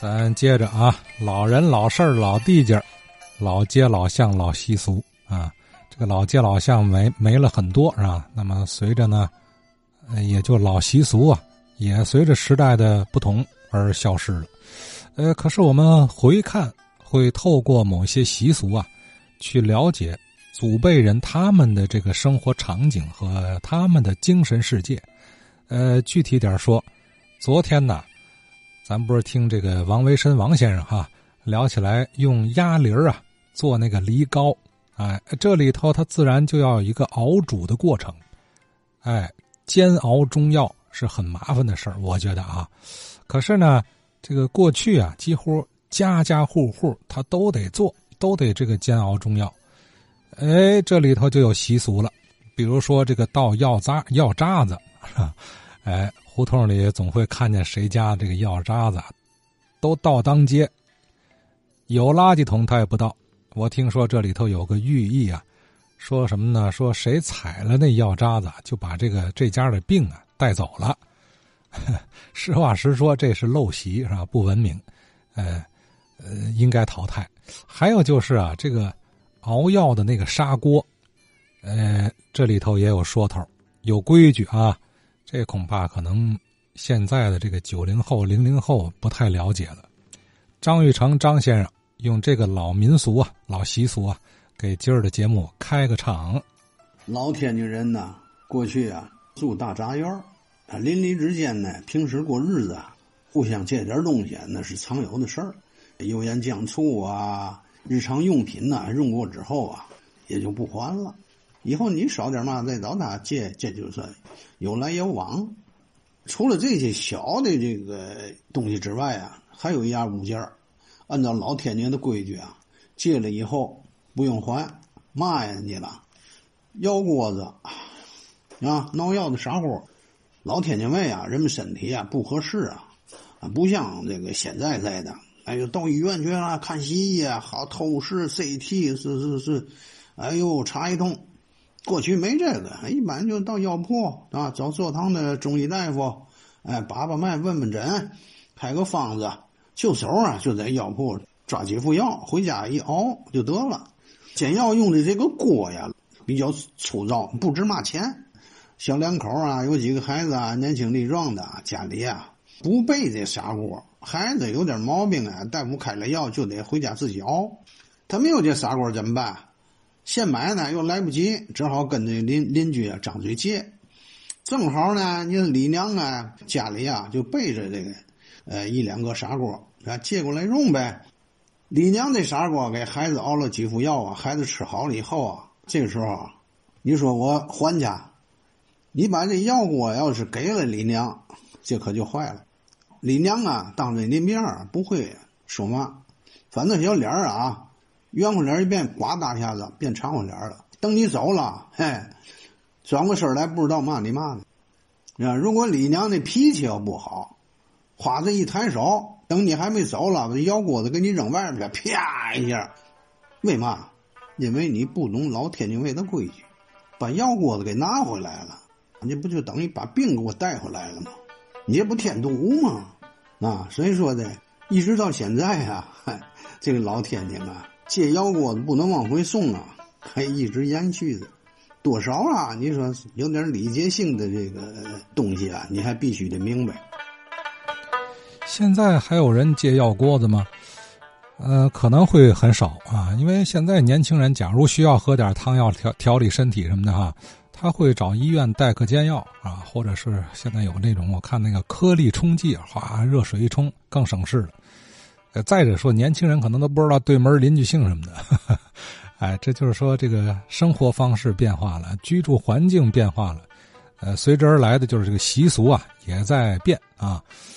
咱接着啊，老人、老事儿、老地界儿，老街、老巷、老习俗啊。这个老街、老巷没没了很多是吧？那么随着呢，也就老习俗啊，也随着时代的不同而消失了。呃，可是我们回看，会透过某些习俗啊，去了解祖辈人他们的这个生活场景和他们的精神世界。呃，具体点说，昨天呢。咱不是听这个王维申王先生哈聊起来，用鸭梨儿啊做那个梨膏，哎，这里头它自然就要有一个熬煮的过程，哎，煎熬中药是很麻烦的事儿，我觉得啊。可是呢，这个过去啊，几乎家家户户他都得做，都得这个煎熬中药。哎，这里头就有习俗了，比如说这个倒药渣药渣子，哎。胡同里总会看见谁家这个药渣子，都倒当街。有垃圾桶他也不倒。我听说这里头有个寓意啊，说什么呢？说谁踩了那药渣子，就把这个这家的病啊带走了。实话实说，这是陋习是吧？不文明，呃呃，应该淘汰。还有就是啊，这个熬药的那个砂锅，呃，这里头也有说头，有规矩啊。这恐怕可能现在的这个九零后、零零后不太了解了。张玉成张先生用这个老民俗啊、老习俗啊，给今儿的节目开个场。老天津人呢，过去啊住大杂院啊邻里之间呢，平时过日子啊，互相借点东西那是常有的事儿。油盐酱醋啊，日常用品呐，用过之后啊，也就不还了。以后你少点嘛，再找他借，这就是有来有往。除了这些小的这个东西之外啊，还有一样物件按照老天津的规矩啊，借了以后不用还，骂人家了。药锅子啊，闹药的砂锅，老天津卫啊，人们身体啊不合适啊，啊，不像这个现在在的，哎呦，到医院去了看西医啊，好透视 CT 是是是，哎呦，查一通。过去没这个，一般就到药铺啊，找坐堂的中医大夫，哎，把把脉，问问诊，开个方子，就手啊，就在药铺抓几副药，回家一熬就得了。煎药用的这个锅呀，比较粗糙，不值嘛钱。小两口啊，有几个孩子啊，年轻力壮的，家里啊不备这砂锅，孩子有点毛病啊，大夫开了药就得回家自己熬。他没有这砂锅怎么办？现买呢又来不及，只好跟这邻邻居啊张嘴借。正好呢，你李娘啊家里啊就备着这个，呃一两个砂锅，啊借过来用呗。李娘这砂锅给孩子熬了几副药啊，孩子吃好了以后啊，这个时候你说我还家，你把这药锅要是给了李娘，这可就坏了。李娘啊当着你面不会说嘛，反正小脸啊。圆乎脸一变，呱嗒一下子变长乎脸了。等你走了，嘿，转过身来不知道骂你嘛呢。啊，如果李娘的脾气要不好，花子一抬手，等你还没走了，把药锅子给你扔外边去，啪一下。为嘛？因为你不懂老天津卫的规矩，把药锅子给拿回来了，你不就等于把病给我带回来了吗？你这不添堵吗？啊，所以说的，一直到现在啊，这个老天津啊。借药锅子不能往回送啊，还一直延续着，多少啊？你说有点礼节性的这个东西啊，你还必须得明白。现在还有人借药锅子吗？呃，可能会很少啊，因为现在年轻人假如需要喝点汤药调调理身体什么的哈，他会找医院代客煎药啊，或者是现在有那种我看那个颗粒冲剂，哗，热水一冲更省事了。再者说，年轻人可能都不知道对门邻居姓什么的，哎，这就是说，这个生活方式变化了，居住环境变化了，呃，随之而来的就是这个习俗啊也在变啊。